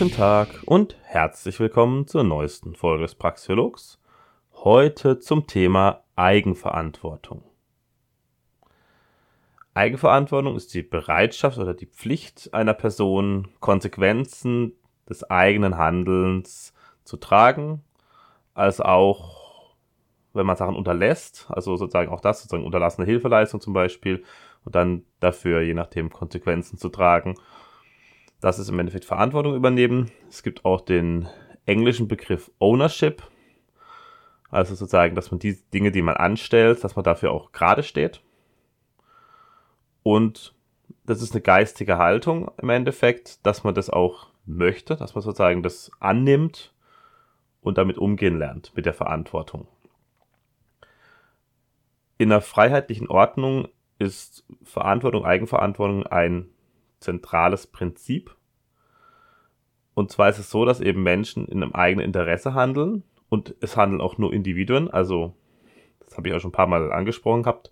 Guten Tag und herzlich willkommen zur neuesten Folge des Praxiologs. Heute zum Thema Eigenverantwortung. Eigenverantwortung ist die Bereitschaft oder die Pflicht einer Person, Konsequenzen des eigenen Handelns zu tragen, als auch, wenn man Sachen unterlässt, also sozusagen auch das, sozusagen unterlassene Hilfeleistung zum Beispiel, und dann dafür je nachdem Konsequenzen zu tragen. Das ist im Endeffekt Verantwortung übernehmen. Es gibt auch den englischen Begriff Ownership, also sozusagen, dass man die Dinge, die man anstellt, dass man dafür auch gerade steht. Und das ist eine geistige Haltung im Endeffekt, dass man das auch möchte, dass man sozusagen das annimmt und damit umgehen lernt mit der Verantwortung. In einer freiheitlichen Ordnung ist Verantwortung, Eigenverantwortung ein zentrales Prinzip. Und zwar ist es so, dass eben Menschen in einem eigenen Interesse handeln und es handeln auch nur Individuen. Also, das habe ich auch schon ein paar Mal angesprochen gehabt.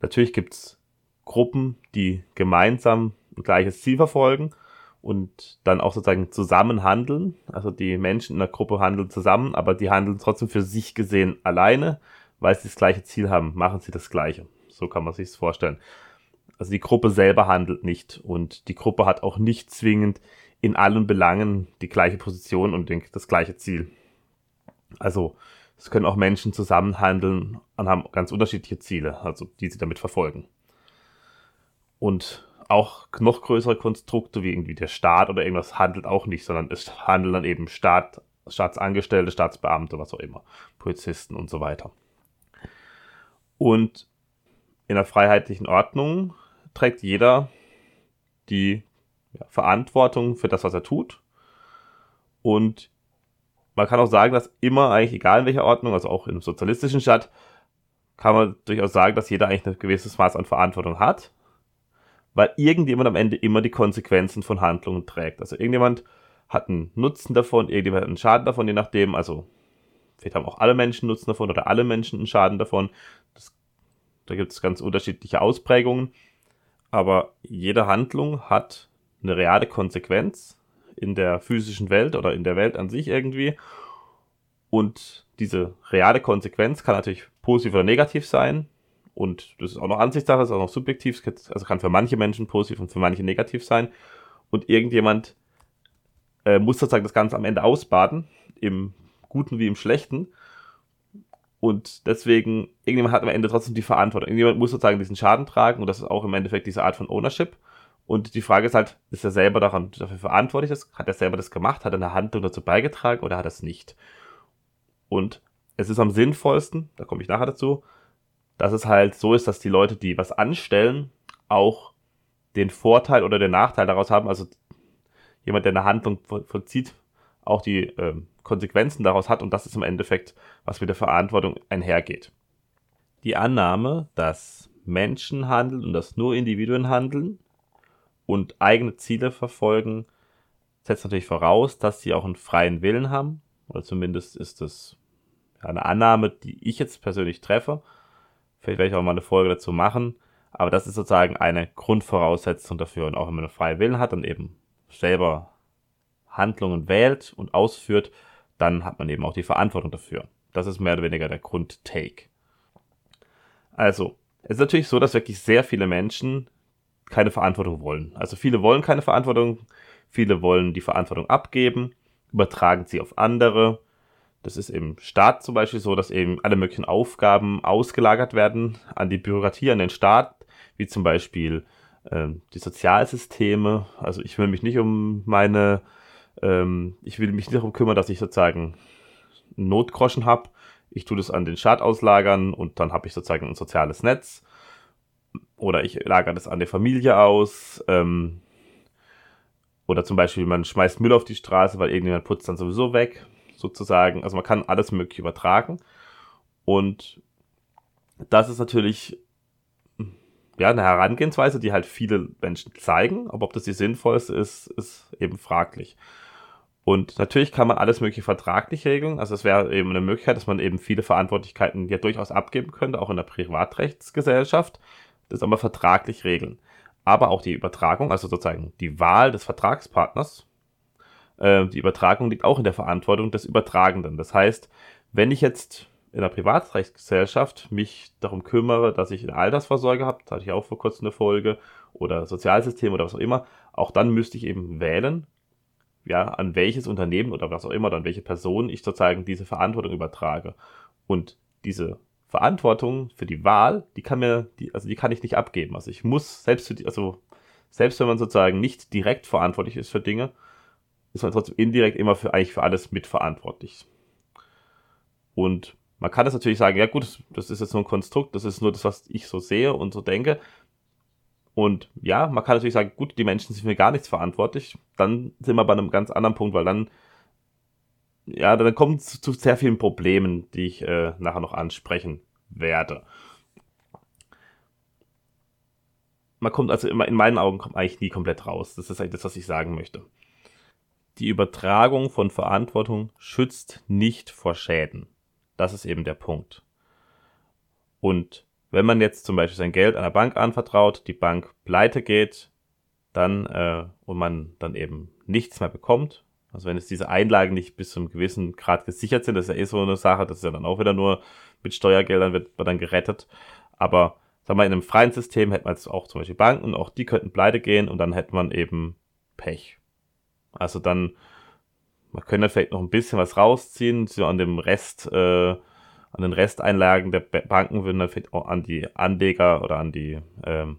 Natürlich gibt es Gruppen, die gemeinsam ein gleiches Ziel verfolgen und dann auch sozusagen zusammen handeln. Also die Menschen in der Gruppe handeln zusammen, aber die handeln trotzdem für sich gesehen alleine, weil sie das gleiche Ziel haben, machen sie das gleiche. So kann man sich es vorstellen. Also die Gruppe selber handelt nicht und die Gruppe hat auch nicht zwingend in allen Belangen die gleiche Position und das gleiche Ziel. Also es können auch Menschen zusammen handeln und haben ganz unterschiedliche Ziele, also die sie damit verfolgen. Und auch noch größere Konstrukte wie irgendwie der Staat oder irgendwas handelt auch nicht, sondern es handeln dann eben Staat, Staatsangestellte, Staatsbeamte, was auch immer, Polizisten und so weiter. Und in einer freiheitlichen Ordnung trägt jeder die ja, Verantwortung für das, was er tut. Und man kann auch sagen, dass immer eigentlich, egal in welcher Ordnung, also auch im sozialistischen Staat, kann man durchaus sagen, dass jeder eigentlich ein gewisses Maß an Verantwortung hat weil irgendjemand am Ende immer die Konsequenzen von Handlungen trägt. Also irgendjemand hat einen Nutzen davon, irgendjemand hat einen Schaden davon, je nachdem. Also vielleicht haben auch alle Menschen Nutzen davon oder alle Menschen einen Schaden davon. Das, da gibt es ganz unterschiedliche Ausprägungen. Aber jede Handlung hat eine reale Konsequenz in der physischen Welt oder in der Welt an sich irgendwie. Und diese reale Konsequenz kann natürlich positiv oder negativ sein. Und das ist auch noch Ansichtssache, ist auch noch subjektiv, also kann für manche Menschen positiv und für manche negativ sein. Und irgendjemand äh, muss sozusagen das Ganze am Ende ausbaden, im Guten wie im Schlechten. Und deswegen, irgendjemand hat am Ende trotzdem die Verantwortung. Irgendjemand muss sozusagen diesen Schaden tragen und das ist auch im Endeffekt diese Art von Ownership. Und die Frage ist halt, ist er selber daran, dafür verantwortlich? Hat er selber das gemacht? Hat er eine Handlung dazu beigetragen oder hat er es nicht? Und es ist am sinnvollsten, da komme ich nachher dazu, dass es halt so ist, dass die Leute, die was anstellen, auch den Vorteil oder den Nachteil daraus haben. Also jemand, der eine Handlung vollzieht, auch die äh, Konsequenzen daraus hat. Und das ist im Endeffekt, was mit der Verantwortung einhergeht. Die Annahme, dass Menschen handeln und dass nur Individuen handeln und eigene Ziele verfolgen, setzt natürlich voraus, dass sie auch einen freien Willen haben. Oder zumindest ist das eine Annahme, die ich jetzt persönlich treffe. Vielleicht werde ich auch mal eine Folge dazu machen. Aber das ist sozusagen eine Grundvoraussetzung dafür. Und auch wenn man einen freien Willen hat und eben selber Handlungen wählt und ausführt, dann hat man eben auch die Verantwortung dafür. Das ist mehr oder weniger der Grundtake. Also, es ist natürlich so, dass wirklich sehr viele Menschen keine Verantwortung wollen. Also viele wollen keine Verantwortung, viele wollen die Verantwortung abgeben, übertragen sie auf andere das ist im Staat zum Beispiel so, dass eben alle möglichen Aufgaben ausgelagert werden an die Bürokratie, an den Staat, wie zum Beispiel ähm, die Sozialsysteme. Also ich will mich nicht um meine, ähm, ich will mich nicht darum kümmern, dass ich sozusagen Notgroschen habe. Ich tue das an den Staat auslagern und dann habe ich sozusagen ein soziales Netz. Oder ich lagere das an die Familie aus. Ähm, oder zum Beispiel, man schmeißt Müll auf die Straße, weil irgendjemand putzt dann sowieso weg sozusagen. Also man kann alles mögliche übertragen. Und das ist natürlich ja, eine Herangehensweise, die halt viele Menschen zeigen, aber ob das die sinnvollste ist, ist eben fraglich. Und natürlich kann man alles mögliche vertraglich regeln. Also es wäre eben eine Möglichkeit, dass man eben viele Verantwortlichkeiten ja durchaus abgeben könnte, auch in der Privatrechtsgesellschaft. Das aber vertraglich regeln. Aber auch die Übertragung, also sozusagen die Wahl des Vertragspartners, äh, die Übertragung liegt auch in der Verantwortung des Übertragenden. Das heißt, wenn ich jetzt in einer Privatrechtsgesellschaft mich darum kümmere, dass ich eine Altersvorsorge habe, da hatte ich auch vor kurzem eine Folge, oder Sozialsystem oder was auch immer, auch dann müsste ich eben wählen, ja, an welches Unternehmen oder was auch immer, an welche Person ich sozusagen diese Verantwortung übertrage. Und diese Verantwortung für die Wahl, die kann mir, die, also die kann ich nicht abgeben. Also ich muss selbst für die, also selbst wenn man sozusagen nicht direkt verantwortlich ist für Dinge, ist man trotzdem indirekt immer für eigentlich für alles mitverantwortlich. Und man kann das natürlich sagen, ja gut, das ist jetzt nur ein Konstrukt, das ist nur das, was ich so sehe und so denke. Und ja, man kann natürlich sagen, gut, die Menschen sind für gar nichts verantwortlich. Dann sind wir bei einem ganz anderen Punkt, weil dann, ja, dann kommt es zu sehr vielen Problemen, die ich äh, nachher noch ansprechen werde. Man kommt also immer, in meinen Augen kommt eigentlich nie komplett raus. Das ist eigentlich das, was ich sagen möchte. Die Übertragung von Verantwortung schützt nicht vor Schäden. Das ist eben der Punkt. Und wenn man jetzt zum Beispiel sein Geld einer Bank anvertraut, die Bank pleite geht, dann äh, und man dann eben nichts mehr bekommt, also wenn es diese Einlagen nicht bis zu einem gewissen Grad gesichert sind, das ist ja eh so eine Sache, das ist ja dann auch wieder nur mit Steuergeldern wird man dann gerettet. Aber sagen wir, in einem freien System hätte man jetzt auch zum Beispiel Banken, auch die könnten pleite gehen und dann hätte man eben Pech. Also dann, man könnte vielleicht noch ein bisschen was rausziehen, so an dem Rest äh, an den Resteinlagen der Banken würden dann auch an die Anleger oder an die ähm,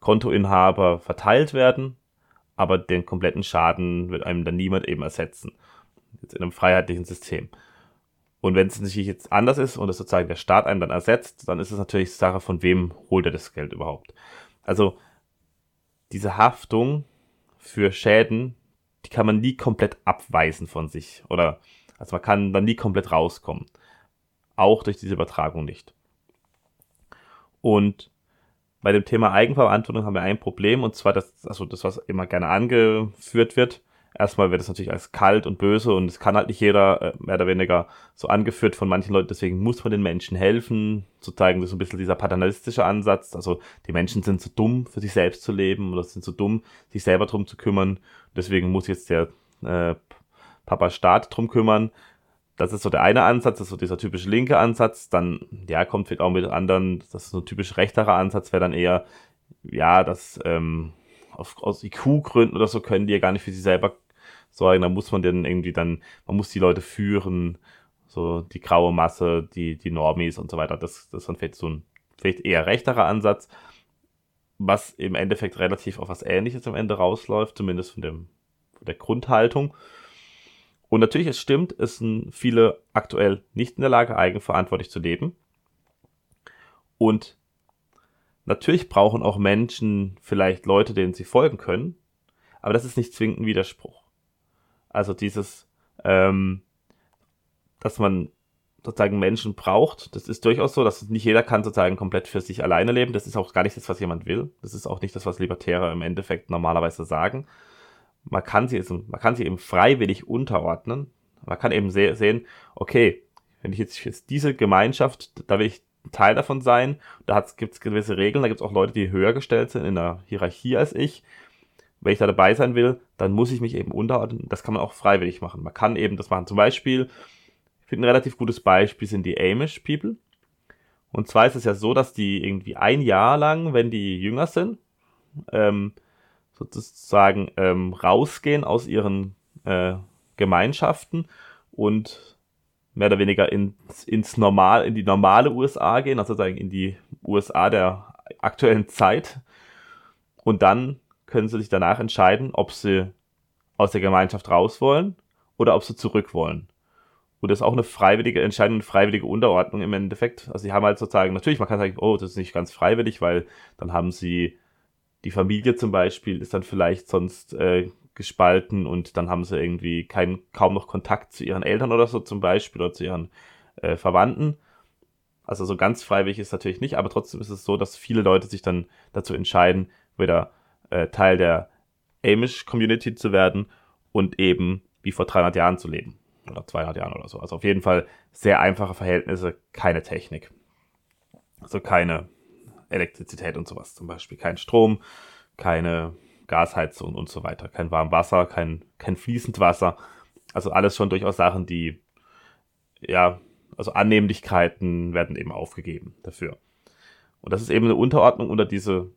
Kontoinhaber verteilt werden, aber den kompletten Schaden wird einem dann niemand eben ersetzen. Jetzt in einem freiheitlichen System. Und wenn es natürlich jetzt anders ist und es sozusagen der Staat einem dann ersetzt, dann ist es natürlich Sache, von wem holt er das Geld überhaupt. Also diese Haftung für Schäden, die kann man nie komplett abweisen von sich. Oder also man kann dann nie komplett rauskommen auch durch diese Übertragung nicht. Und bei dem Thema Eigenverantwortung haben wir ein Problem, und zwar das, also das, was immer gerne angeführt wird. Erstmal wird es natürlich als kalt und böse und es kann halt nicht jeder äh, mehr oder weniger so angeführt von manchen Leuten, deswegen muss man den Menschen helfen, zu zeigen, das ist ein bisschen dieser paternalistische Ansatz, also die Menschen sind zu dumm, für sich selbst zu leben oder sind zu dumm, sich selber drum zu kümmern, deswegen muss jetzt der äh, Papa Staat drum kümmern, das ist so der eine Ansatz, das ist so dieser typische linke Ansatz. Dann, ja, kommt vielleicht auch mit anderen, das ist so ein typisch rechterer Ansatz, wäre dann eher, ja, das ähm, aus IQ-Gründen oder so können die ja gar nicht für sich selber sorgen. Da muss man dann irgendwie dann, man muss die Leute führen, so die graue Masse, die, die Normis und so weiter. Das, das ist dann vielleicht so ein vielleicht eher rechterer Ansatz, was im Endeffekt relativ auf was Ähnliches am Ende rausläuft, zumindest von, dem, von der Grundhaltung. Und natürlich, es stimmt, es sind viele aktuell nicht in der Lage, eigenverantwortlich zu leben. Und natürlich brauchen auch Menschen vielleicht Leute, denen sie folgen können. Aber das ist nicht zwingend ein Widerspruch. Also dieses, ähm, dass man sozusagen Menschen braucht, das ist durchaus so, dass nicht jeder kann sozusagen komplett für sich alleine leben. Das ist auch gar nicht das, was jemand will. Das ist auch nicht das, was Libertäre im Endeffekt normalerweise sagen man kann sie, man kann sie eben freiwillig unterordnen. Man kann eben se sehen, okay, wenn ich jetzt, jetzt diese Gemeinschaft, da will ich Teil davon sein, da gibt es gewisse Regeln, da gibt es auch Leute, die höher gestellt sind in der Hierarchie als ich. Wenn ich da dabei sein will, dann muss ich mich eben unterordnen. Das kann man auch freiwillig machen. Man kann eben das machen. Zum Beispiel, ich finde ein relativ gutes Beispiel sind die Amish People. Und zwar ist es ja so, dass die irgendwie ein Jahr lang, wenn die jünger sind, ähm, sozusagen ähm, rausgehen aus ihren äh, Gemeinschaften und mehr oder weniger ins, ins normal, in die normale USA gehen, also sozusagen in die USA der aktuellen Zeit. Und dann können sie sich danach entscheiden, ob sie aus der Gemeinschaft raus wollen oder ob sie zurück wollen. Und das ist auch eine freiwillige Entscheidung, eine freiwillige Unterordnung im Endeffekt. Also sie haben halt sozusagen, natürlich, man kann sagen, oh, das ist nicht ganz freiwillig, weil dann haben sie die Familie zum Beispiel ist dann vielleicht sonst äh, gespalten und dann haben sie irgendwie kein, kaum noch Kontakt zu ihren Eltern oder so zum Beispiel oder zu ihren äh, Verwandten. Also so ganz freiwillig ist natürlich nicht, aber trotzdem ist es so, dass viele Leute sich dann dazu entscheiden, wieder äh, Teil der Amish-Community zu werden und eben wie vor 300 Jahren zu leben. Oder 200 Jahren oder so. Also auf jeden Fall sehr einfache Verhältnisse, keine Technik. Also keine Elektrizität und sowas zum Beispiel. Kein Strom, keine Gasheizung und so weiter. Kein warmes Wasser, kein, kein fließend Wasser. Also alles schon durchaus Sachen, die, ja, also Annehmlichkeiten werden eben aufgegeben dafür. Und das ist eben eine Unterordnung unter diese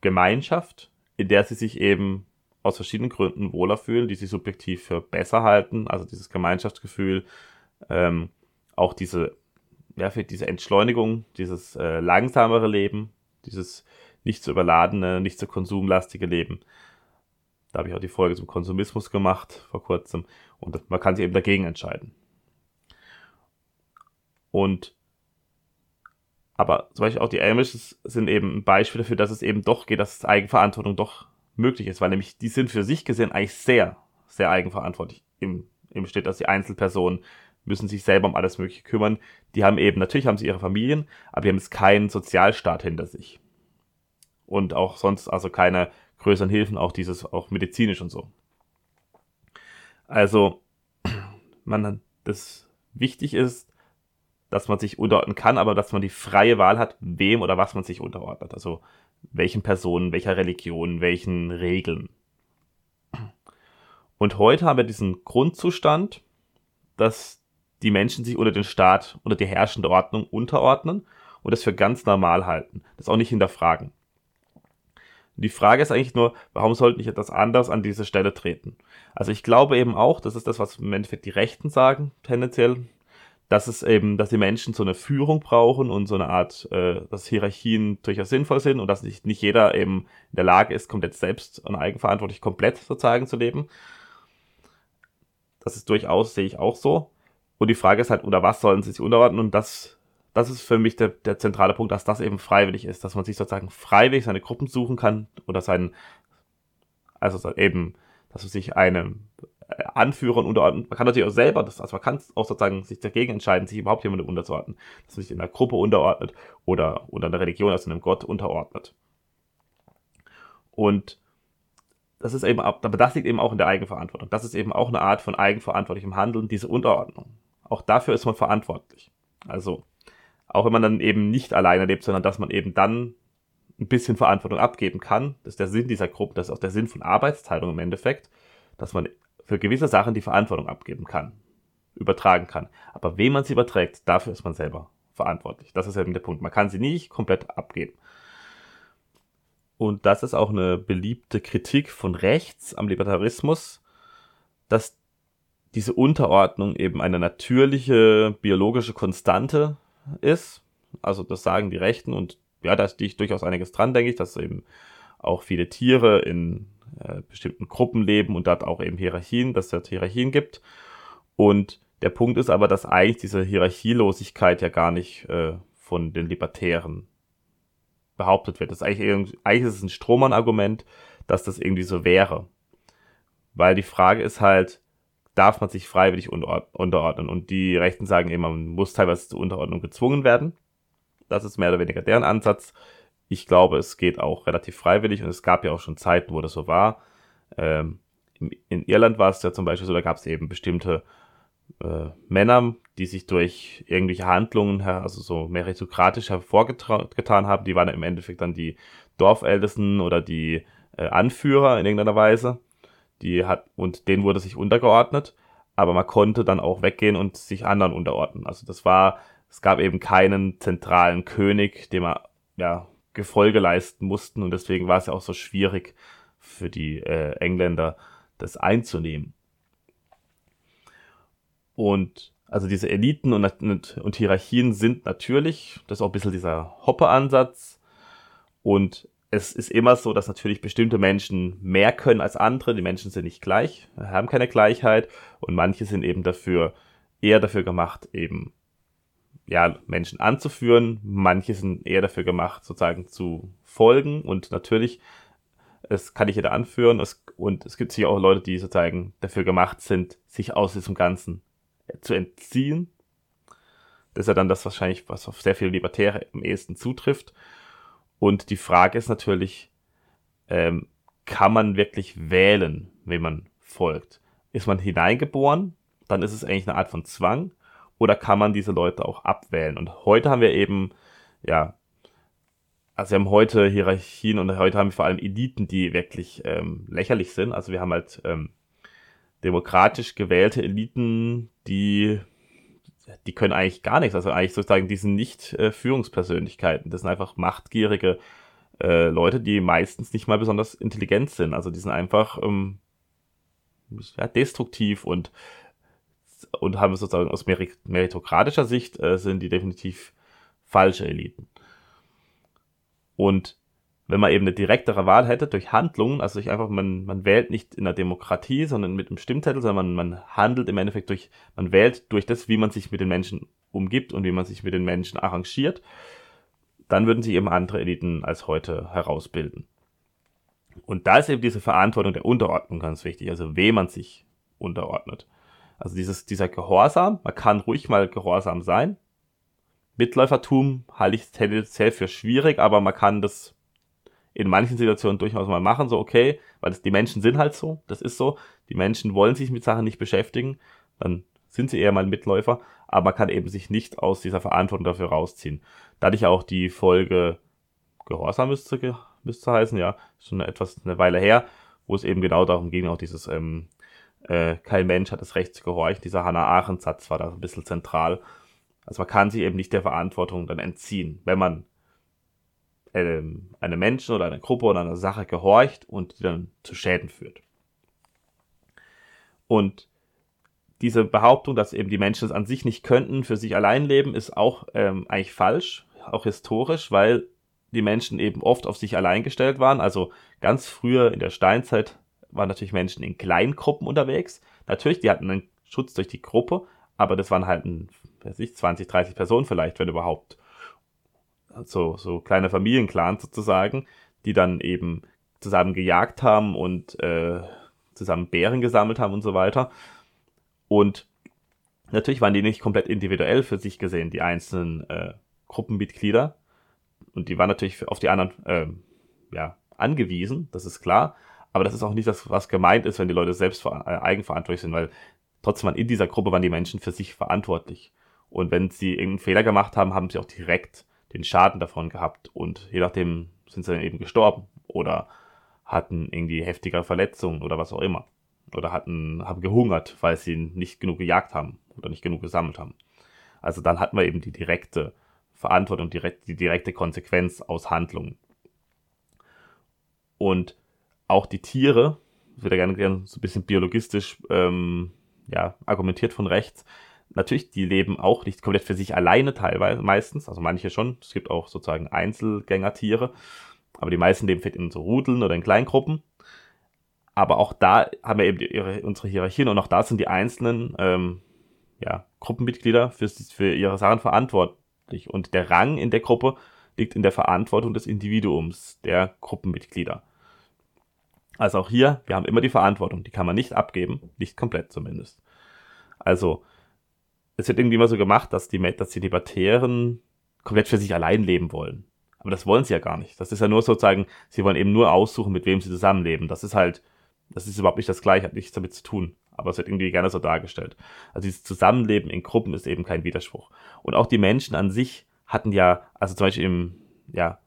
Gemeinschaft, in der sie sich eben aus verschiedenen Gründen wohler fühlen, die sie subjektiv für besser halten, also dieses Gemeinschaftsgefühl, ähm, auch diese, ja, für diese Entschleunigung, dieses äh, langsamere Leben, dieses nicht zu überladene, nicht zu konsumlastige Leben. Da habe ich auch die Folge zum Konsumismus gemacht vor kurzem und man kann sich eben dagegen entscheiden. Und aber zum Beispiel auch die Amishes sind eben ein Beispiel dafür, dass es eben doch geht, dass Eigenverantwortung doch möglich ist, weil nämlich die sind für sich gesehen eigentlich sehr, sehr eigenverantwortlich. Im, im steht, dass die Einzelpersonen müssen sich selber um alles Mögliche kümmern. Die haben eben, natürlich haben sie ihre Familien, aber die haben jetzt keinen Sozialstaat hinter sich. Und auch sonst, also keine größeren Hilfen, auch dieses, auch medizinisch und so. Also, man, das wichtig ist, dass man sich unterordnen kann, aber dass man die freie Wahl hat, wem oder was man sich unterordnet. Also welchen Personen, welcher Religion, welchen Regeln. Und heute haben wir diesen Grundzustand, dass die Menschen sich unter den Staat, unter die herrschende Ordnung unterordnen und das für ganz normal halten, das auch nicht hinterfragen. Die Frage ist eigentlich nur, warum sollten nicht etwas anderes an diese Stelle treten? Also ich glaube eben auch, das ist das, was im Endeffekt die Rechten sagen, tendenziell, dass es eben, dass die Menschen so eine Führung brauchen und so eine Art, äh, dass Hierarchien durchaus sinnvoll sind und dass nicht, nicht jeder eben in der Lage ist, komplett selbst und eigenverantwortlich komplett sozusagen zu leben. Das ist durchaus, sehe ich auch so. Und die Frage ist halt, unter was sollen sie sich unterordnen? Und das, das ist für mich der, der zentrale Punkt, dass das eben freiwillig ist, dass man sich sozusagen freiwillig seine Gruppen suchen kann oder seinen, also eben, dass man sich einem Anführern unterordnen. Man kann natürlich auch selber, das, also man kann auch sozusagen sich dagegen entscheiden, sich überhaupt jemandem unterzuordnen. Dass man sich in einer Gruppe unterordnet oder unter einer Religion, also einem Gott unterordnet. Und das ist eben, aber das liegt eben auch in der Eigenverantwortung. Das ist eben auch eine Art von eigenverantwortlichem Handeln, diese Unterordnung. Auch dafür ist man verantwortlich. Also, auch wenn man dann eben nicht alleine lebt, sondern dass man eben dann ein bisschen Verantwortung abgeben kann. Das ist der Sinn dieser Gruppe, das ist auch der Sinn von Arbeitsteilung im Endeffekt, dass man für gewisse Sachen die Verantwortung abgeben kann, übertragen kann. Aber wem man sie überträgt, dafür ist man selber verantwortlich. Das ist eben der Punkt. Man kann sie nicht komplett abgeben. Und das ist auch eine beliebte Kritik von rechts am Libertarismus, dass diese Unterordnung eben eine natürliche biologische Konstante ist. Also das sagen die Rechten und ja, da stehe ich durchaus einiges dran, denke ich, dass eben auch viele Tiere in äh, bestimmten Gruppen leben und dort auch eben Hierarchien, dass es Hierarchien gibt. Und der Punkt ist aber, dass eigentlich diese Hierarchielosigkeit ja gar nicht äh, von den Libertären behauptet wird. Das ist eigentlich, eigentlich ist es ein Strohmann-Argument, dass das irgendwie so wäre. Weil die Frage ist halt, darf man sich freiwillig unterordnen? Und die Rechten sagen eben, man muss teilweise zur Unterordnung gezwungen werden. Das ist mehr oder weniger deren Ansatz. Ich glaube, es geht auch relativ freiwillig und es gab ja auch schon Zeiten, wo das so war. Ähm, in Irland war es ja zum Beispiel so, da gab es eben bestimmte äh, Männer, die sich durch irgendwelche Handlungen, also so meritokratisch hervorgetan haben. Die waren im Endeffekt dann die Dorfältesten oder die äh, Anführer in irgendeiner Weise. Die hat, und denen wurde sich untergeordnet, aber man konnte dann auch weggehen und sich anderen unterordnen. Also das war, es gab eben keinen zentralen König, dem man ja Gefolge leisten mussten und deswegen war es ja auch so schwierig für die äh, Engländer, das einzunehmen. Und also diese Eliten und, und, und Hierarchien sind natürlich, das ist auch ein bisschen dieser Hoppe-Ansatz. Und es ist immer so, dass natürlich bestimmte Menschen mehr können als andere. Die Menschen sind nicht gleich, haben keine Gleichheit und manche sind eben dafür eher dafür gemacht, eben ja, Menschen anzuführen. Manche sind eher dafür gemacht, sozusagen zu folgen. Und natürlich, es kann nicht jeder anführen. Es, und es gibt sicher auch Leute, die sozusagen dafür gemacht sind, sich aus diesem Ganzen zu entziehen. Das ist ja dann das wahrscheinlich, was auf sehr viele Libertäre am ehesten zutrifft. Und die Frage ist natürlich, ähm, kann man wirklich wählen, wenn man folgt? Ist man hineingeboren? Dann ist es eigentlich eine Art von Zwang oder kann man diese Leute auch abwählen? Und heute haben wir eben, ja, also wir haben heute Hierarchien und heute haben wir vor allem Eliten, die wirklich ähm, lächerlich sind. Also wir haben halt ähm, demokratisch gewählte Eliten, die die können eigentlich gar nichts. Also eigentlich sozusagen, die sind nicht äh, Führungspersönlichkeiten. Das sind einfach machtgierige äh, Leute, die meistens nicht mal besonders intelligent sind. Also die sind einfach ähm, ja, destruktiv und und haben sozusagen aus meritokratischer Sicht äh, sind die definitiv falsche Eliten. Und wenn man eben eine direktere Wahl hätte durch Handlungen, also durch einfach, man, man wählt nicht in der Demokratie, sondern mit einem Stimmzettel, sondern man, man handelt im Endeffekt durch, man wählt durch das, wie man sich mit den Menschen umgibt und wie man sich mit den Menschen arrangiert, dann würden sich eben andere Eliten als heute herausbilden. Und da ist eben diese Verantwortung der Unterordnung ganz wichtig, also wem man sich unterordnet. Also dieses, dieser Gehorsam, man kann ruhig mal gehorsam sein. Mitläufertum halte ich tendenziell für schwierig, aber man kann das in manchen Situationen durchaus mal machen, so okay, weil das, die Menschen sind halt so, das ist so. Die Menschen wollen sich mit Sachen nicht beschäftigen, dann sind sie eher mal Mitläufer, aber man kann eben sich nicht aus dieser Verantwortung dafür rausziehen. Dadurch auch die Folge Gehorsam müsste, müsste heißen, ja, schon etwas eine Weile her, wo es eben genau darum ging, auch dieses ähm, äh, kein Mensch hat das Recht zu gehorchen. Dieser Hannah Arendt Satz war da ein bisschen zentral. Also man kann sich eben nicht der Verantwortung dann entziehen, wenn man ähm, einem Menschen oder einer Gruppe oder einer Sache gehorcht und die dann zu Schäden führt. Und diese Behauptung, dass eben die Menschen es an sich nicht könnten, für sich allein leben, ist auch ähm, eigentlich falsch, auch historisch, weil die Menschen eben oft auf sich allein gestellt waren. Also ganz früher in der Steinzeit waren natürlich Menschen in Kleingruppen unterwegs. Natürlich, die hatten einen Schutz durch die Gruppe, aber das waren halt ein, weiß ich, 20, 30 Personen vielleicht, wenn überhaupt. So, so kleine Familienclans sozusagen, die dann eben zusammen gejagt haben und äh, zusammen Bären gesammelt haben und so weiter. Und natürlich waren die nicht komplett individuell für sich gesehen, die einzelnen äh, Gruppenmitglieder. Und die waren natürlich auf die anderen äh, ja, angewiesen, das ist klar. Aber das ist auch nicht das, was gemeint ist, wenn die Leute selbst äh, eigenverantwortlich sind, weil trotzdem in dieser Gruppe waren die Menschen für sich verantwortlich. Und wenn sie irgendeinen Fehler gemacht haben, haben sie auch direkt den Schaden davon gehabt. Und je nachdem sind sie dann eben gestorben oder hatten irgendwie heftige Verletzungen oder was auch immer. Oder hatten, haben gehungert, weil sie nicht genug gejagt haben oder nicht genug gesammelt haben. Also dann hatten wir eben die direkte Verantwortung, direkt, die direkte Konsequenz aus Handlungen. Und auch die Tiere, wird ja gerne, gerne so ein bisschen biologistisch ähm, ja, argumentiert von rechts, natürlich, die leben auch nicht komplett für sich alleine teilweise, meistens, also manche schon, es gibt auch sozusagen Einzelgängertiere, aber die meisten leben vielleicht in so Rudeln oder in Kleingruppen. Aber auch da haben wir eben ihre, unsere Hierarchien und auch da sind die einzelnen ähm, ja, Gruppenmitglieder für, für ihre Sachen verantwortlich. Und der Rang in der Gruppe liegt in der Verantwortung des Individuums, der Gruppenmitglieder. Also auch hier, wir haben immer die Verantwortung, die kann man nicht abgeben, nicht komplett zumindest. Also, es wird irgendwie immer so gemacht, dass die, dass die Libertären komplett für sich allein leben wollen. Aber das wollen sie ja gar nicht. Das ist ja nur sozusagen, sie wollen eben nur aussuchen, mit wem sie zusammenleben. Das ist halt, das ist überhaupt nicht das Gleiche, hat nichts damit zu tun. Aber es wird irgendwie gerne so dargestellt. Also dieses Zusammenleben in Gruppen ist eben kein Widerspruch. Und auch die Menschen an sich hatten ja, also zum Beispiel im, ja,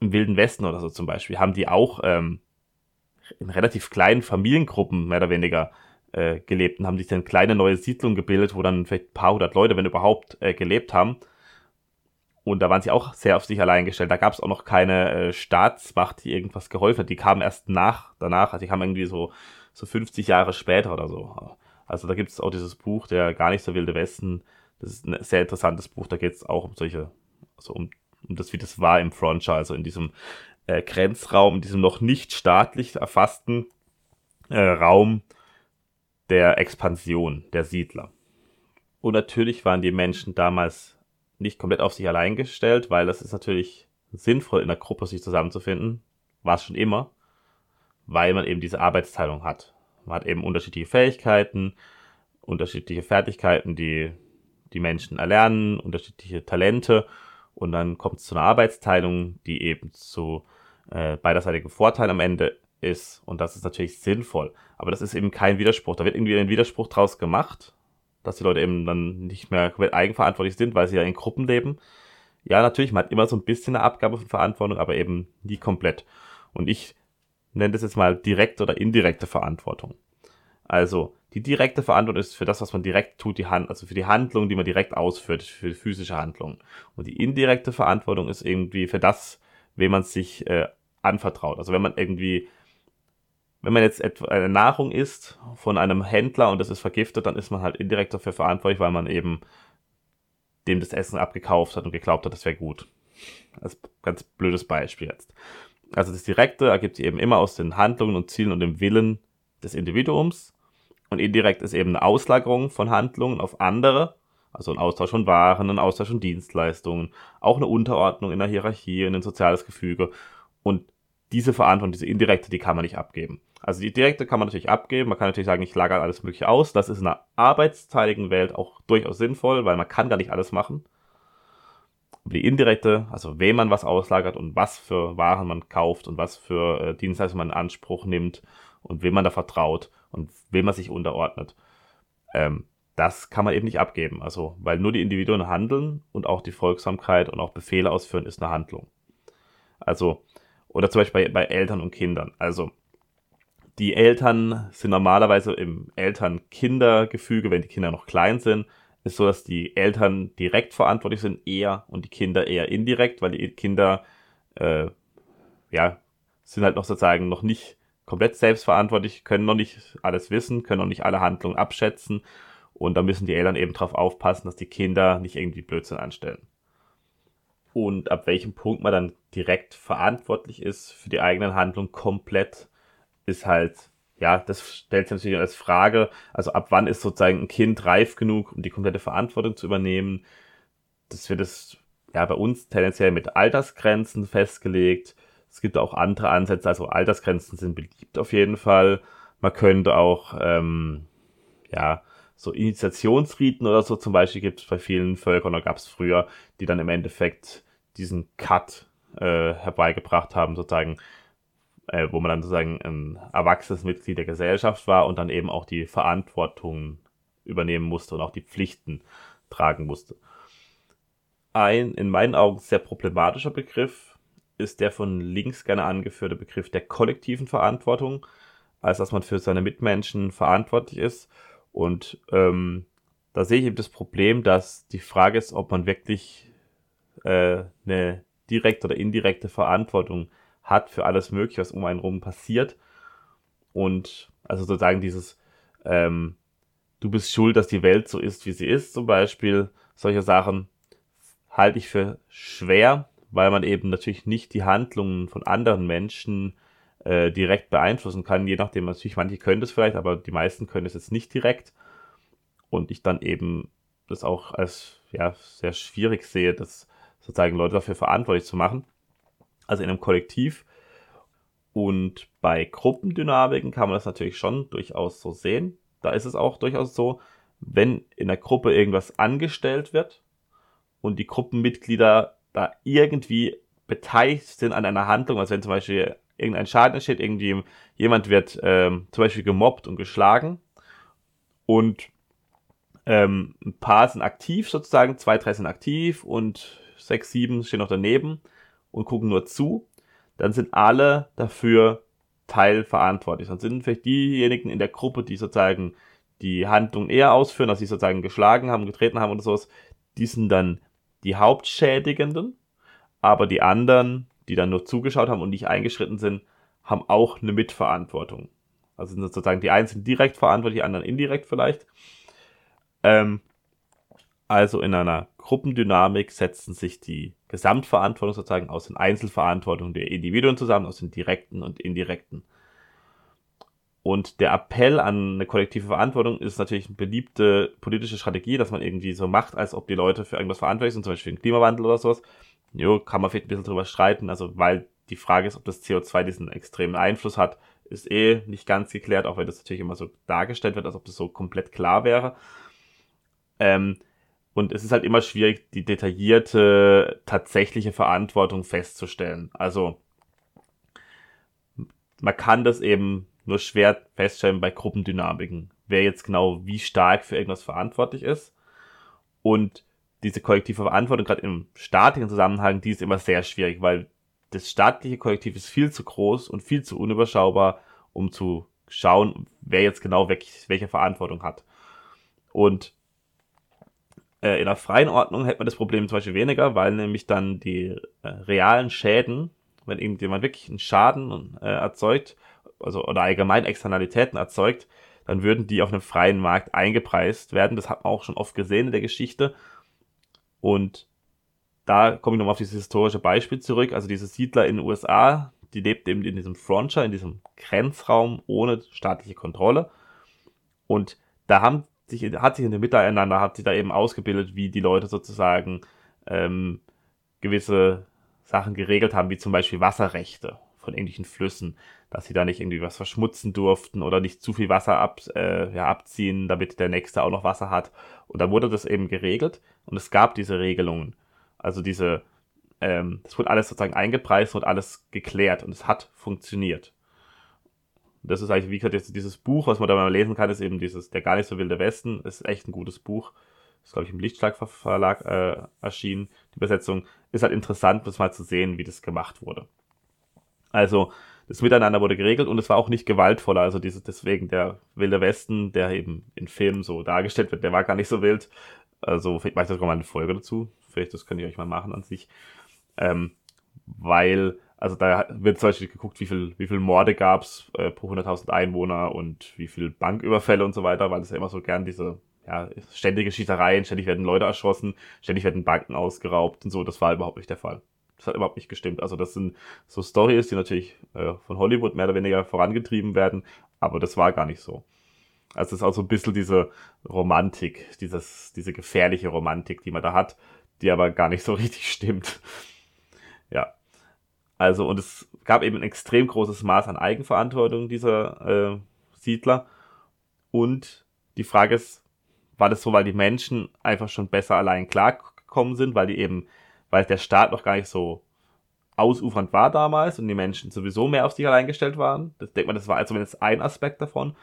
im Wilden Westen oder so zum Beispiel, haben die auch ähm, in relativ kleinen Familiengruppen mehr oder weniger äh, gelebt und haben sich dann kleine neue Siedlungen gebildet, wo dann vielleicht ein paar hundert Leute, wenn überhaupt, äh, gelebt haben. Und da waren sie auch sehr auf sich allein gestellt. Da gab es auch noch keine äh, Staatsmacht, die irgendwas geholfen hat. Die kamen erst nach, danach, also die kamen irgendwie so, so 50 Jahre später oder so. Also da gibt es auch dieses Buch, der gar nicht so wilde Westen. Das ist ein sehr interessantes Buch. Da geht es auch um solche, also um und das wie das war im Frontier, also in diesem äh, Grenzraum, in diesem noch nicht staatlich erfassten äh, Raum der Expansion der Siedler. Und natürlich waren die Menschen damals nicht komplett auf sich allein gestellt, weil das ist natürlich sinnvoll in der Gruppe sich zusammenzufinden, war es schon immer, weil man eben diese Arbeitsteilung hat. Man hat eben unterschiedliche Fähigkeiten, unterschiedliche Fertigkeiten, die die Menschen erlernen, unterschiedliche Talente und dann kommt es zu einer Arbeitsteilung, die eben zu äh, beiderseitigen Vorteil am Ende ist. Und das ist natürlich sinnvoll. Aber das ist eben kein Widerspruch. Da wird irgendwie ein Widerspruch draus gemacht, dass die Leute eben dann nicht mehr komplett eigenverantwortlich sind, weil sie ja in Gruppen leben. ja, natürlich, man hat immer so ein bisschen eine Abgabe von Verantwortung, aber eben nie komplett. Und ich nenne das jetzt mal direkte oder indirekte Verantwortung. Also, die direkte Verantwortung ist für das, was man direkt tut, die Hand, also für die Handlung, die man direkt ausführt, für physische Handlung. Und die indirekte Verantwortung ist irgendwie für das, wem man sich äh, anvertraut. Also wenn man irgendwie, wenn man jetzt etwa eine Nahrung isst von einem Händler und das ist vergiftet, dann ist man halt indirekt dafür verantwortlich, weil man eben dem das Essen abgekauft hat und geglaubt hat, das wäre gut. Ein ganz blödes Beispiel jetzt. Also das Direkte ergibt sich eben immer aus den Handlungen und Zielen und dem Willen des Individuums. Und indirekt ist eben eine Auslagerung von Handlungen auf andere, also ein Austausch von Waren, ein Austausch von Dienstleistungen, auch eine Unterordnung in der Hierarchie, in ein soziales Gefüge. Und diese Verantwortung, diese indirekte, die kann man nicht abgeben. Also die direkte kann man natürlich abgeben. Man kann natürlich sagen, ich lagere alles Mögliche aus. Das ist in einer arbeitsteiligen Welt auch durchaus sinnvoll, weil man kann gar nicht alles machen. Aber die indirekte, also wem man was auslagert und was für Waren man kauft und was für äh, Dienstleistungen man in Anspruch nimmt und wem man da vertraut und wem man sich unterordnet, ähm, das kann man eben nicht abgeben. Also, weil nur die Individuen handeln und auch die Folgsamkeit und auch Befehle ausführen ist eine Handlung. Also, oder zum Beispiel bei, bei Eltern und Kindern. Also, die Eltern sind normalerweise im Eltern-Kinder-Gefüge, wenn die Kinder noch klein sind, ist so, dass die Eltern direkt verantwortlich sind, eher und die Kinder eher indirekt, weil die Kinder äh, ja sind halt noch sozusagen noch nicht komplett selbstverantwortlich, können noch nicht alles wissen, können noch nicht alle Handlungen abschätzen und da müssen die Eltern eben darauf aufpassen, dass die Kinder nicht irgendwie Blödsinn anstellen. Und ab welchem Punkt man dann direkt verantwortlich ist für die eigenen Handlungen komplett, ist halt, ja, das stellt sich natürlich als Frage, also ab wann ist sozusagen ein Kind reif genug, um die komplette Verantwortung zu übernehmen. Das wird es ja bei uns tendenziell mit Altersgrenzen festgelegt. Es gibt auch andere Ansätze, also Altersgrenzen sind beliebt auf jeden Fall. Man könnte auch, ähm, ja, so Initiationsriten oder so zum Beispiel gibt es bei vielen Völkern, oder gab es früher, die dann im Endeffekt diesen Cut äh, herbeigebracht haben, sozusagen, äh, wo man dann sozusagen ein erwachsenes Mitglied der Gesellschaft war und dann eben auch die Verantwortung übernehmen musste und auch die Pflichten tragen musste. Ein in meinen Augen sehr problematischer Begriff ist der von links gerne angeführte Begriff der kollektiven Verantwortung, als dass man für seine Mitmenschen verantwortlich ist. Und ähm, da sehe ich eben das Problem, dass die Frage ist, ob man wirklich äh, eine direkte oder indirekte Verantwortung hat für alles Mögliche, was um einen rum passiert. Und also sozusagen dieses, ähm, du bist schuld, dass die Welt so ist, wie sie ist, zum Beispiel, solche Sachen halte ich für schwer, weil man eben natürlich nicht die Handlungen von anderen Menschen äh, direkt beeinflussen kann, je nachdem, natürlich, manche können das vielleicht, aber die meisten können es jetzt nicht direkt. Und ich dann eben das auch als ja, sehr schwierig sehe, das sozusagen Leute dafür verantwortlich zu machen. Also in einem Kollektiv. Und bei Gruppendynamiken kann man das natürlich schon durchaus so sehen. Da ist es auch durchaus so, wenn in der Gruppe irgendwas angestellt wird und die Gruppenmitglieder da irgendwie beteiligt sind an einer Handlung, also wenn zum Beispiel irgendein Schaden entsteht, irgendwie jemand wird ähm, zum Beispiel gemobbt und geschlagen und ähm, ein paar sind aktiv sozusagen, zwei, drei sind aktiv und sechs, sieben stehen noch daneben und gucken nur zu, dann sind alle dafür teilverantwortlich. Dann sind vielleicht diejenigen in der Gruppe, die sozusagen die Handlung eher ausführen, dass sie sozusagen geschlagen haben, getreten haben oder sowas, die sind dann die Hauptschädigenden, aber die anderen die dann nur zugeschaut haben und nicht eingeschritten sind, haben auch eine Mitverantwortung. Also sind sozusagen die einen sind direkt verantwortlich, die anderen indirekt vielleicht. Ähm, also in einer Gruppendynamik setzen sich die Gesamtverantwortung sozusagen aus den Einzelverantwortungen der Individuen zusammen, aus den direkten und indirekten. Und der Appell an eine kollektive Verantwortung ist natürlich eine beliebte politische Strategie, dass man irgendwie so macht, als ob die Leute für irgendwas verantwortlich sind, zum Beispiel für den Klimawandel oder sowas. Jo, kann man vielleicht ein bisschen drüber streiten, also weil die Frage ist, ob das CO2 diesen extremen Einfluss hat, ist eh nicht ganz geklärt, auch wenn das natürlich immer so dargestellt wird, als ob das so komplett klar wäre. Ähm, und es ist halt immer schwierig, die detaillierte, tatsächliche Verantwortung festzustellen. Also man kann das eben nur schwer feststellen bei Gruppendynamiken, wer jetzt genau wie stark für irgendwas verantwortlich ist. Und diese kollektive Verantwortung, gerade im staatlichen Zusammenhang, die ist immer sehr schwierig, weil das staatliche Kollektiv ist viel zu groß und viel zu unüberschaubar, um zu schauen, wer jetzt genau welche Verantwortung hat. Und äh, in einer freien Ordnung hätte man das Problem zum Beispiel weniger, weil nämlich dann die äh, realen Schäden, wenn irgendjemand wirklich einen Schaden äh, erzeugt, also oder allgemein Externalitäten erzeugt, dann würden die auf einem freien Markt eingepreist werden. Das hat man auch schon oft gesehen in der Geschichte. Und da komme ich nochmal auf dieses historische Beispiel zurück. Also diese Siedler in den USA, die lebten eben in diesem Frontier, in diesem Grenzraum ohne staatliche Kontrolle. Und da haben sich, hat sich in dem Miteinander, hat sich da eben ausgebildet, wie die Leute sozusagen ähm, gewisse Sachen geregelt haben, wie zum Beispiel Wasserrechte von ähnlichen Flüssen, dass sie da nicht irgendwie was verschmutzen durften oder nicht zu viel Wasser ab, äh, ja, abziehen, damit der nächste auch noch Wasser hat. Und da wurde das eben geregelt und es gab diese Regelungen. Also diese, ähm, das wurde alles sozusagen eingepreist und alles geklärt und es hat funktioniert. Das ist eigentlich, wie gesagt, jetzt dieses Buch, was man da mal lesen kann, ist eben dieses Der gar nicht so wilde Westen. Ist echt ein gutes Buch. Ist, glaube ich, im Lichtschlag Verlag äh, erschienen. Die Übersetzung ist halt interessant, das mal zu sehen, wie das gemacht wurde. Also, das Miteinander wurde geregelt und es war auch nicht gewaltvoller. Also dieses, deswegen der wilde Westen, der eben in Filmen so dargestellt wird, der war gar nicht so wild. Also, vielleicht mache ich sogar mal eine Folge dazu. Vielleicht, das könnt ihr euch mal machen an sich. Ähm, weil also da wird zum Beispiel geguckt, wie viel, wie viel Morde gab es äh, pro 100.000 Einwohner und wie viel Banküberfälle und so weiter, weil es ja immer so gern diese ja, ständige Schießereien, ständig werden Leute erschossen, ständig werden Banken ausgeraubt und so. Das war überhaupt nicht der Fall. Das hat überhaupt nicht gestimmt. Also das sind so Stories, die natürlich äh, von Hollywood mehr oder weniger vorangetrieben werden, aber das war gar nicht so. Also es ist auch so ein bisschen diese Romantik, dieses, diese gefährliche Romantik, die man da hat, die aber gar nicht so richtig stimmt. Ja, also, und es gab eben ein extrem großes Maß an Eigenverantwortung dieser äh, Siedler. Und die Frage ist, war das so, weil die Menschen einfach schon besser allein klargekommen sind, weil die eben, weil der Staat noch gar nicht so ausufernd war damals und die Menschen sowieso mehr auf sich allein gestellt waren. Das denkt man, das war also zumindest ein Aspekt davon.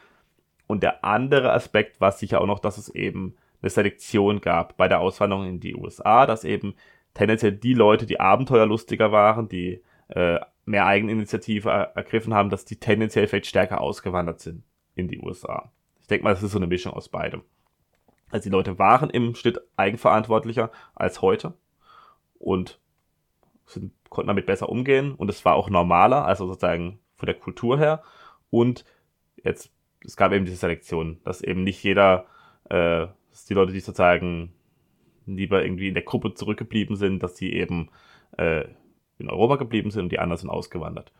Und der andere Aspekt war sicher auch noch, dass es eben eine Selektion gab bei der Auswanderung in die USA, dass eben tendenziell die Leute, die abenteuerlustiger waren, die äh, mehr Eigeninitiative er ergriffen haben, dass die tendenziell vielleicht stärker ausgewandert sind in die USA. Ich denke mal, das ist so eine Mischung aus beidem. Also die Leute waren im Schnitt eigenverantwortlicher als heute und sind, konnten damit besser umgehen und es war auch normaler, also sozusagen von der Kultur her. Und jetzt, es gab eben diese Selektion, dass eben nicht jeder, äh, dass die Leute, die sozusagen lieber irgendwie in der Gruppe zurückgeblieben sind, dass die eben äh, in Europa geblieben sind und die anderen sind ausgewandert.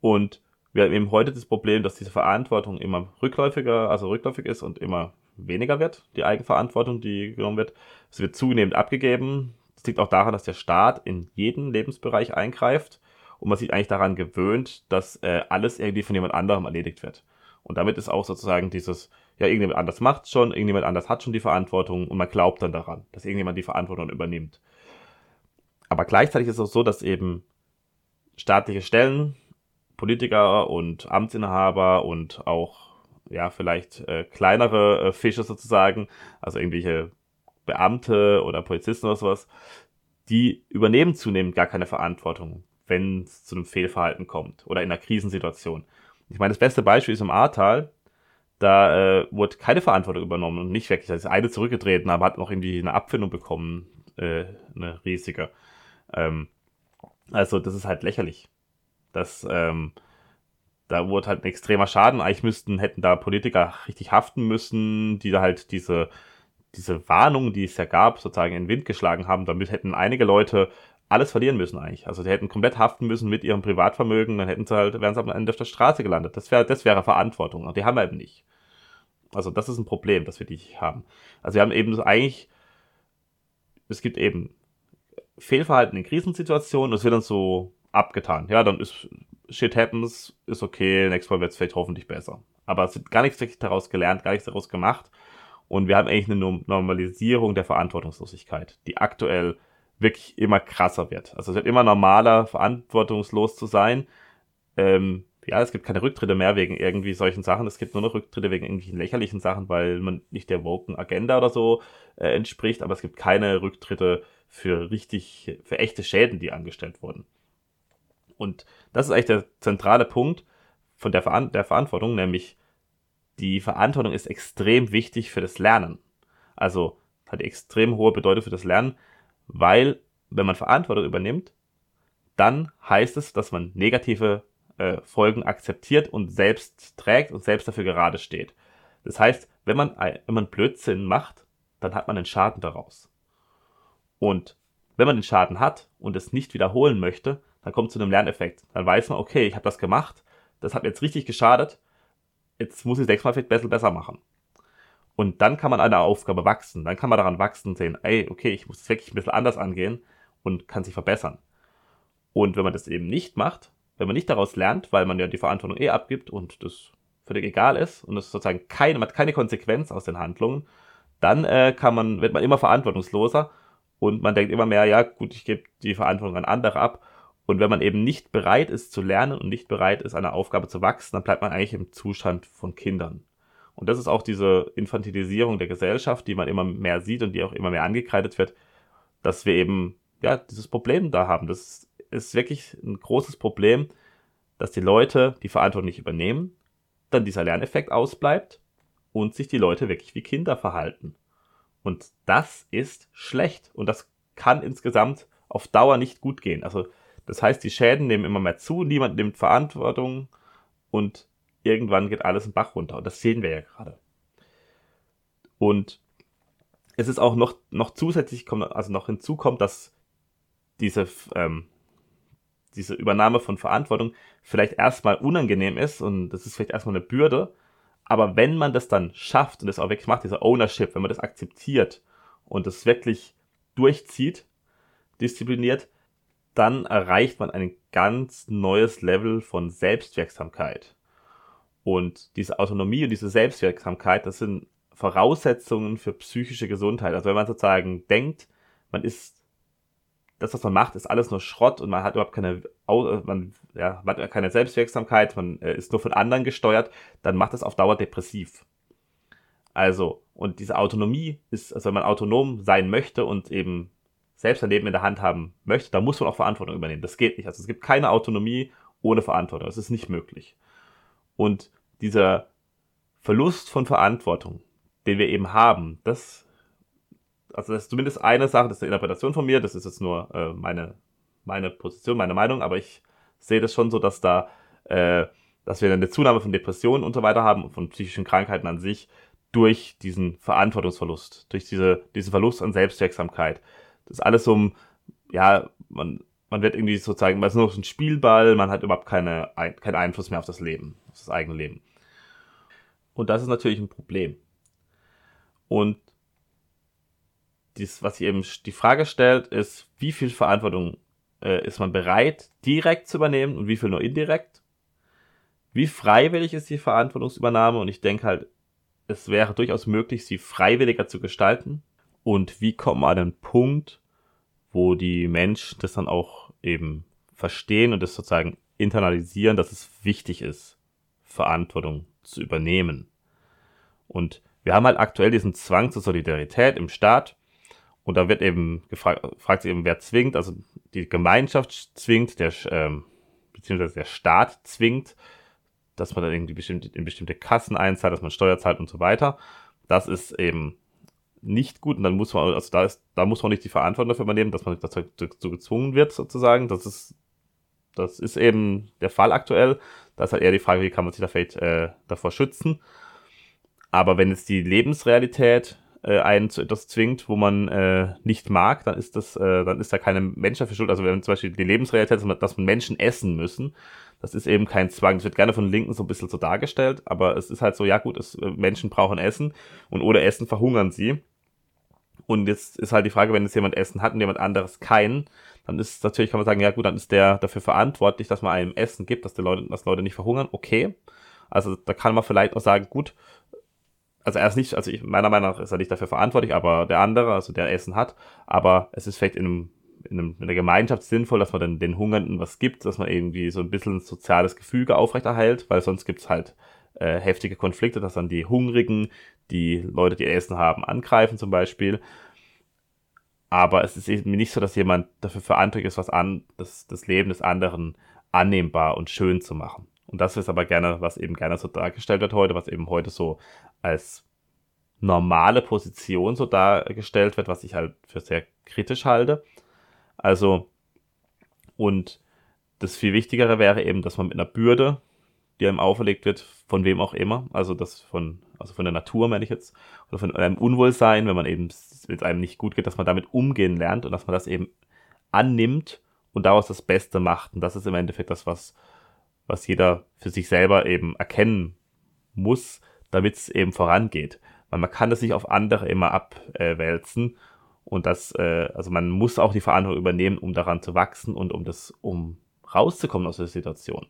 Und wir haben eben heute das Problem, dass diese Verantwortung immer rückläufiger, also rückläufig ist und immer weniger wird, die Eigenverantwortung, die genommen wird. Es wird zunehmend abgegeben. Das liegt auch daran, dass der Staat in jeden Lebensbereich eingreift und man sich eigentlich daran gewöhnt, dass äh, alles irgendwie von jemand anderem erledigt wird. Und damit ist auch sozusagen dieses, ja, irgendjemand anders macht schon, irgendjemand anders hat schon die Verantwortung und man glaubt dann daran, dass irgendjemand die Verantwortung übernimmt. Aber gleichzeitig ist es auch so, dass eben staatliche Stellen, Politiker und Amtsinhaber und auch ja vielleicht äh, kleinere äh, Fische sozusagen, also irgendwelche Beamte oder Polizisten oder sowas, die übernehmen zunehmend gar keine Verantwortung, wenn es zu einem Fehlverhalten kommt oder in einer Krisensituation. Ich meine, das beste Beispiel ist im Ahrtal. Da äh, wurde keine Verantwortung übernommen und nicht wirklich. Da ist eine zurückgetreten, aber hat noch irgendwie eine Abfindung bekommen, äh, eine riesige. Ähm, also das ist halt lächerlich. Das, ähm, da wurde halt ein extremer Schaden. Eigentlich müssten, hätten da Politiker richtig haften müssen, die da halt diese, diese Warnungen, die es ja gab, sozusagen in den Wind geschlagen haben. Damit hätten einige Leute alles verlieren müssen eigentlich. Also die hätten komplett haften müssen mit ihrem Privatvermögen, dann hätten sie halt, wären sie am Ende auf der Straße gelandet. Das wäre, das wäre Verantwortung. Und die haben wir eben nicht. Also das ist ein Problem, das wir nicht haben. Also wir haben eben eigentlich, es gibt eben Fehlverhalten in Krisensituationen, das wird dann so abgetan. Ja, dann ist Shit happens, ist okay, nächstes Mal wird es vielleicht hoffentlich besser. Aber es wird gar nichts wirklich daraus gelernt, gar nichts daraus gemacht. Und wir haben eigentlich eine Normalisierung der Verantwortungslosigkeit, die aktuell wirklich immer krasser wird. Also es wird immer normaler, verantwortungslos zu sein. Ähm, ja, es gibt keine Rücktritte mehr wegen irgendwie solchen Sachen. Es gibt nur noch Rücktritte wegen irgendwelchen lächerlichen Sachen, weil man nicht der woken Agenda oder so äh, entspricht, aber es gibt keine Rücktritte für richtig, für echte Schäden, die angestellt wurden. Und das ist eigentlich der zentrale Punkt von der, Ver der Verantwortung, nämlich die Verantwortung ist extrem wichtig für das Lernen. Also hat extrem hohe Bedeutung für das Lernen, weil wenn man Verantwortung übernimmt, dann heißt es, dass man negative äh, Folgen akzeptiert und selbst trägt und selbst dafür gerade steht. Das heißt, wenn man, wenn man Blödsinn macht, dann hat man einen Schaden daraus. Und wenn man den Schaden hat und es nicht wiederholen möchte, dann kommt zu einem Lerneffekt. Dann weiß man, okay, ich habe das gemacht, das hat mir jetzt richtig geschadet, jetzt muss ich es nächstes Mal vielleicht besser, besser machen. Und dann kann man an der Aufgabe wachsen. Dann kann man daran wachsen und sehen, ey, okay, ich muss es wirklich ein bisschen anders angehen und kann sich verbessern. Und wenn man das eben nicht macht, wenn man nicht daraus lernt, weil man ja die Verantwortung eh abgibt und das völlig egal ist und es sozusagen keine, man hat keine Konsequenz aus den Handlungen, dann äh, kann man, wird man immer verantwortungsloser und man denkt immer mehr, ja gut, ich gebe die Verantwortung an andere ab. Und wenn man eben nicht bereit ist zu lernen und nicht bereit ist, eine Aufgabe zu wachsen, dann bleibt man eigentlich im Zustand von Kindern. Und das ist auch diese Infantilisierung der Gesellschaft, die man immer mehr sieht und die auch immer mehr angekreidet wird, dass wir eben ja dieses Problem da haben. Das ist wirklich ein großes Problem, dass die Leute die Verantwortung nicht übernehmen, dann dieser Lerneffekt ausbleibt und sich die Leute wirklich wie Kinder verhalten. Und das ist schlecht und das kann insgesamt auf Dauer nicht gut gehen. Also das heißt, die Schäden nehmen immer mehr zu, niemand nimmt Verantwortung und irgendwann geht alles im Bach runter. Und das sehen wir ja gerade. Und es ist auch noch, noch zusätzlich, also noch hinzukommt, dass diese, ähm, diese Übernahme von Verantwortung vielleicht erstmal unangenehm ist und das ist vielleicht erstmal eine Bürde. Aber wenn man das dann schafft und das auch wirklich macht, dieser Ownership, wenn man das akzeptiert und das wirklich durchzieht, diszipliniert, dann erreicht man ein ganz neues Level von Selbstwirksamkeit. Und diese Autonomie und diese Selbstwirksamkeit, das sind Voraussetzungen für psychische Gesundheit. Also wenn man sozusagen denkt, man ist, das, was man macht, ist alles nur Schrott und man hat überhaupt keine, man, ja, man hat keine Selbstwirksamkeit, man äh, ist nur von anderen gesteuert, dann macht das auf Dauer depressiv. Also, und diese Autonomie ist, also wenn man autonom sein möchte und eben selbst sein Leben in der Hand haben möchte, da muss man auch Verantwortung übernehmen. Das geht nicht. Also es gibt keine Autonomie ohne Verantwortung. Das ist nicht möglich. Und dieser Verlust von Verantwortung, den wir eben haben, das, also das ist zumindest eine Sache, das ist eine Interpretation von mir, das ist jetzt nur äh, meine, meine Position, meine Meinung, aber ich sehe das schon so, dass da, äh, dass wir eine Zunahme von Depressionen und so weiter haben, von psychischen Krankheiten an sich, durch diesen Verantwortungsverlust, durch diese, diesen Verlust an Selbstwirksamkeit das ist alles so, ja, man, man wird irgendwie sozusagen, man ist nur noch ein Spielball, man hat überhaupt keine, keinen Einfluss mehr auf das Leben, auf das eigene Leben. Und das ist natürlich ein Problem. Und dies, was sich eben die Frage stellt, ist, wie viel Verantwortung äh, ist man bereit, direkt zu übernehmen und wie viel nur indirekt? Wie freiwillig ist die Verantwortungsübernahme? Und ich denke halt, es wäre durchaus möglich, sie freiwilliger zu gestalten, und wie kommt man an den Punkt, wo die Menschen das dann auch eben verstehen und das sozusagen internalisieren, dass es wichtig ist, Verantwortung zu übernehmen. Und wir haben halt aktuell diesen Zwang zur Solidarität im Staat. Und da wird eben gefragt, fragt sich eben, wer zwingt. Also die Gemeinschaft zwingt, der, ähm, beziehungsweise der Staat zwingt, dass man dann irgendwie bestimmte, in bestimmte Kassen einzahlt, dass man Steuer zahlt und so weiter. Das ist eben nicht gut und dann muss man, also da ist, da muss man nicht die Verantwortung dafür übernehmen, dass man dazu, dazu gezwungen wird, sozusagen. Das ist, das ist eben der Fall aktuell. Da ist halt eher die Frage, wie kann man sich da vielleicht äh, davor schützen. Aber wenn jetzt die Lebensrealität äh, einen zu etwas zwingt, wo man äh, nicht mag, dann ist das, äh, dann ist da keine Mensch dafür schuld. Also wenn zum Beispiel die Lebensrealität dass Menschen essen müssen, das ist eben kein Zwang. Das wird gerne von Linken so ein bisschen so dargestellt, aber es ist halt so, ja gut, es, äh, Menschen brauchen Essen und ohne Essen verhungern sie. Und jetzt ist halt die Frage, wenn jetzt jemand Essen hat und jemand anderes keinen, dann ist natürlich, kann man sagen, ja gut, dann ist der dafür verantwortlich, dass man einem Essen gibt, dass die Leute, dass Leute nicht verhungern. Okay. Also da kann man vielleicht auch sagen, gut, also er ist nicht, also ich, meiner Meinung nach ist er nicht dafür verantwortlich, aber der andere, also der Essen hat, aber es ist vielleicht in einem, in, einem, in einer Gemeinschaft sinnvoll, dass man dann den Hungernden was gibt, dass man irgendwie so ein bisschen ein soziales Gefüge aufrechterhält, weil sonst gibt's halt äh, heftige Konflikte, dass dann die Hungrigen, die Leute, die Essen haben, angreifen zum Beispiel. Aber es ist eben nicht so, dass jemand dafür verantwortlich ist, was an, das, das Leben des anderen annehmbar und schön zu machen. Und das ist aber gerne, was eben gerne so dargestellt wird heute, was eben heute so als normale Position so dargestellt wird, was ich halt für sehr kritisch halte. Also, und das viel Wichtigere wäre eben, dass man mit einer Bürde, die einem auferlegt wird, von wem auch immer, also das von, also von der Natur meine ich jetzt, oder von einem Unwohlsein, wenn man eben, wenn es einem nicht gut geht, dass man damit umgehen lernt und dass man das eben annimmt und daraus das Beste macht. Und das ist im Endeffekt das, was, was jeder für sich selber eben erkennen muss, damit es eben vorangeht. Weil man kann das nicht auf andere immer abwälzen. Und das, äh, also man muss auch die Verantwortung übernehmen, um daran zu wachsen und um das, um rauszukommen aus der Situation.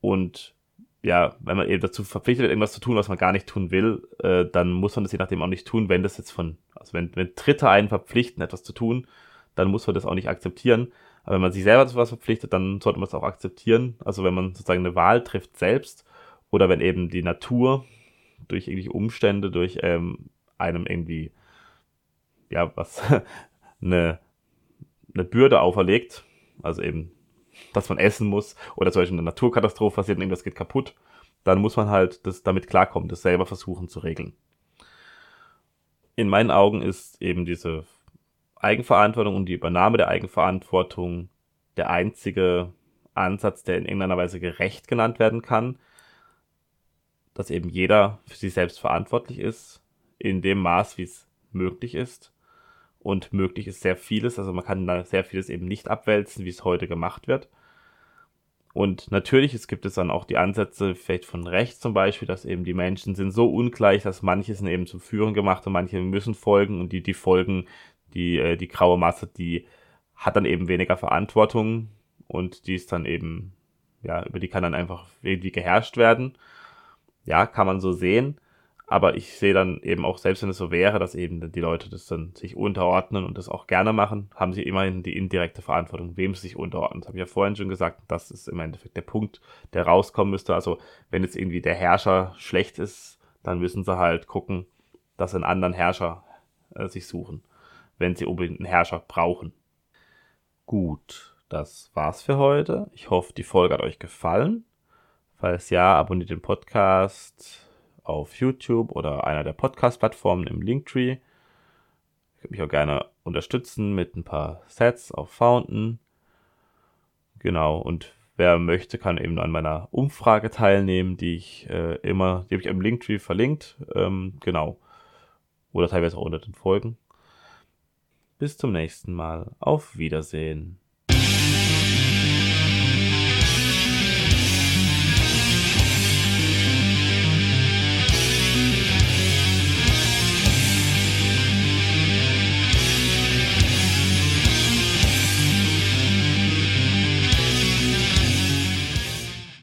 Und ja, wenn man eben dazu verpflichtet irgendwas zu tun, was man gar nicht tun will, äh, dann muss man das je nachdem auch nicht tun, wenn das jetzt von, also wenn, wenn Dritte einen verpflichten, etwas zu tun, dann muss man das auch nicht akzeptieren. Aber wenn man sich selber zu was verpflichtet, dann sollte man es auch akzeptieren. Also wenn man sozusagen eine Wahl trifft selbst oder wenn eben die Natur durch irgendwelche Umstände, durch ähm, einem irgendwie, ja, was, eine, eine Bürde auferlegt, also eben, dass man essen muss oder zum Beispiel eine Naturkatastrophe passiert und irgendwas geht kaputt, dann muss man halt das damit klarkommen, das selber versuchen zu regeln. In meinen Augen ist eben diese Eigenverantwortung und die Übernahme der Eigenverantwortung der einzige Ansatz, der in irgendeiner Weise gerecht genannt werden kann, dass eben jeder für sich selbst verantwortlich ist, in dem Maß, wie es möglich ist. Und möglich ist sehr vieles, also man kann da sehr vieles eben nicht abwälzen, wie es heute gemacht wird. Und natürlich, es gibt es dann auch die Ansätze, vielleicht von rechts zum Beispiel, dass eben die Menschen sind so ungleich, dass manche sind eben zum Führen gemacht und manche müssen folgen und die, die folgen, die, äh, die graue Masse, die hat dann eben weniger Verantwortung und die ist dann eben, ja, über die kann dann einfach irgendwie geherrscht werden. Ja, kann man so sehen. Aber ich sehe dann eben auch, selbst wenn es so wäre, dass eben die Leute das dann sich unterordnen und das auch gerne machen, haben sie immerhin die indirekte Verantwortung, wem sie sich unterordnen. Das habe ich ja vorhin schon gesagt. Das ist im Endeffekt der Punkt, der rauskommen müsste. Also wenn jetzt irgendwie der Herrscher schlecht ist, dann müssen sie halt gucken, dass sie einen anderen Herrscher äh, sich suchen, wenn sie unbedingt einen Herrscher brauchen. Gut, das war's für heute. Ich hoffe, die Folge hat euch gefallen. Falls ja, abonniert den Podcast auf YouTube oder einer der Podcast-Plattformen im Linktree. Ich würde mich auch gerne unterstützen mit ein paar Sets auf Fountain. Genau, und wer möchte, kann eben an meiner Umfrage teilnehmen, die ich äh, immer, die habe ich im Linktree verlinkt. Ähm, genau. Oder teilweise auch unter den Folgen. Bis zum nächsten Mal. Auf Wiedersehen.